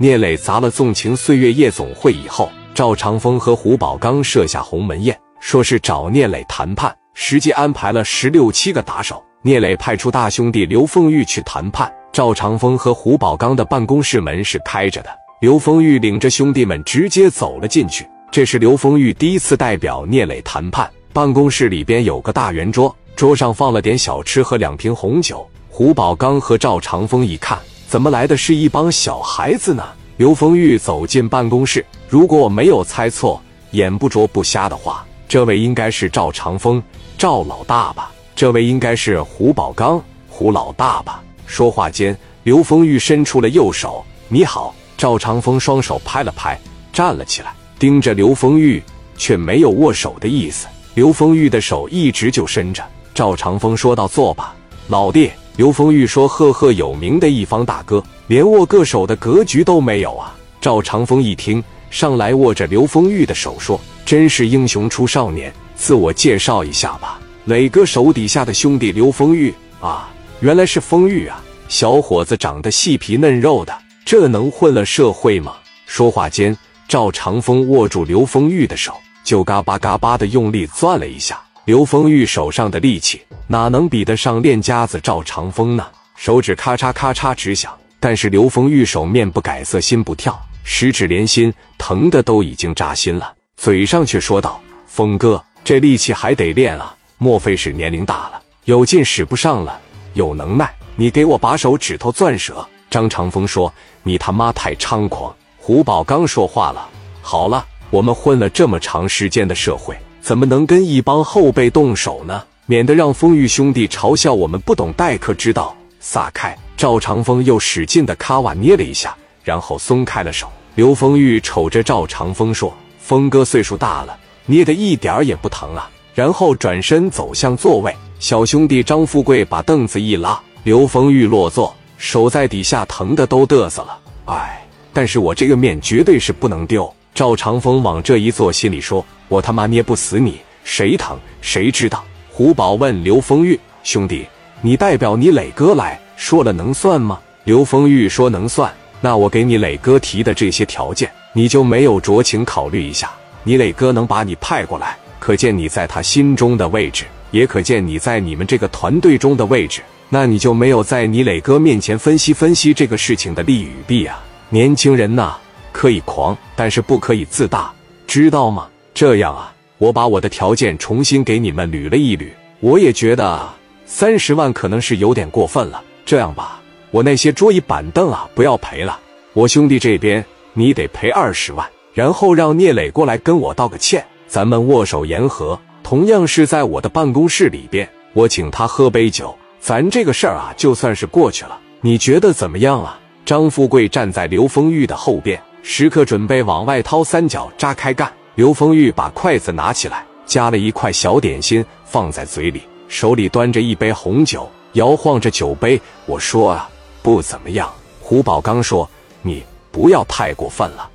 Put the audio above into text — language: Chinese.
聂磊砸了纵情岁月夜总会以后，赵长风和胡宝刚设下鸿门宴，说是找聂磊谈判，实际安排了十六七个打手。聂磊派出大兄弟刘凤玉去谈判，赵长风和胡宝刚的办公室门是开着的。刘丰玉领着兄弟们直接走了进去。这是刘丰玉第一次代表聂磊谈判。办公室里边有个大圆桌，桌上放了点小吃和两瓶红酒。胡宝刚和赵长风一看。怎么来的是一帮小孩子呢？刘丰玉走进办公室，如果我没有猜错，眼不拙不瞎的话，这位应该是赵长风，赵老大吧？这位应该是胡宝刚，胡老大吧？说话间，刘丰玉伸出了右手，你好。赵长风双手拍了拍，站了起来，盯着刘丰玉，却没有握手的意思。刘丰玉的手一直就伸着。赵长风说道：“坐吧，老弟。”刘丰玉说：“赫赫有名的一方大哥，连握个手的格局都没有啊！”赵长风一听，上来握着刘丰玉的手说：“真是英雄出少年，自我介绍一下吧。”磊哥手底下的兄弟刘丰玉啊，原来是丰玉啊！小伙子长得细皮嫩肉的，这能混了社会吗？说话间，赵长风握住刘丰玉的手，就嘎巴嘎巴的用力攥了一下。刘丰玉手上的力气哪能比得上练家子赵长风呢？手指咔嚓咔嚓直响，但是刘丰玉手面不改色心不跳，十指连心，疼的都已经扎心了，嘴上却说道：“峰哥，这力气还得练啊，莫非是年龄大了，有劲使不上了？有能耐，你给我把手指头攥折。”张长风说：“你他妈太猖狂！”胡宝刚说话了：“好了，我们混了这么长时间的社会。”怎么能跟一帮后辈动手呢？免得让风玉兄弟嘲笑我们不懂待客之道。撒开！赵长风又使劲的卡瓦捏了一下，然后松开了手。刘丰玉瞅着赵长风说：“峰哥岁数大了，捏的一点儿也不疼啊。”然后转身走向座位。小兄弟张富贵把凳子一拉，刘丰玉落座，手在底下疼的都嘚瑟了。哎，但是我这个面绝对是不能丢。赵长风往这一坐，心里说。我他妈捏不死你，谁疼谁知道。胡宝问刘丰玉兄弟：“你代表你磊哥来说了能算吗？”刘丰玉说：“能算。”那我给你磊哥提的这些条件，你就没有酌情考虑一下？你磊哥能把你派过来，可见你在他心中的位置，也可见你在你们这个团队中的位置。那你就没有在你磊哥面前分析分析这个事情的利与弊啊？年轻人呐，可以狂，但是不可以自大，知道吗？这样啊，我把我的条件重新给你们捋了一捋。我也觉得三十万可能是有点过分了。这样吧，我那些桌椅板凳啊，不要赔了。我兄弟这边你得赔二十万，然后让聂磊过来跟我道个歉，咱们握手言和。同样是在我的办公室里边，我请他喝杯酒，咱这个事儿啊，就算是过去了。你觉得怎么样啊？张富贵站在刘丰玉的后边，时刻准备往外掏三角扎开干。刘丰玉把筷子拿起来，夹了一块小点心放在嘴里，手里端着一杯红酒，摇晃着酒杯。我说啊，不怎么样。胡宝刚说：“你不要太过分了。”